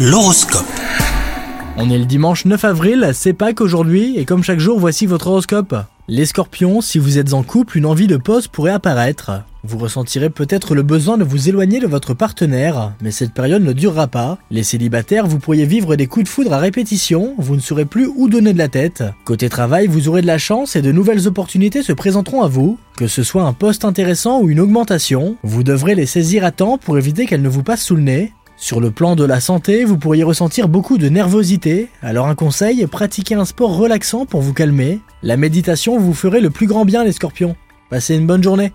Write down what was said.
L'horoscope. On est le dimanche 9 avril, c'est Pâques aujourd'hui, et comme chaque jour, voici votre horoscope. Les scorpions, si vous êtes en couple, une envie de pause pourrait apparaître. Vous ressentirez peut-être le besoin de vous éloigner de votre partenaire, mais cette période ne durera pas. Les célibataires, vous pourriez vivre des coups de foudre à répétition, vous ne saurez plus où donner de la tête. Côté travail, vous aurez de la chance et de nouvelles opportunités se présenteront à vous. Que ce soit un poste intéressant ou une augmentation, vous devrez les saisir à temps pour éviter qu'elles ne vous passent sous le nez. Sur le plan de la santé, vous pourriez ressentir beaucoup de nervosité, alors un conseil, pratiquez un sport relaxant pour vous calmer. La méditation vous ferait le plus grand bien les scorpions. Passez une bonne journée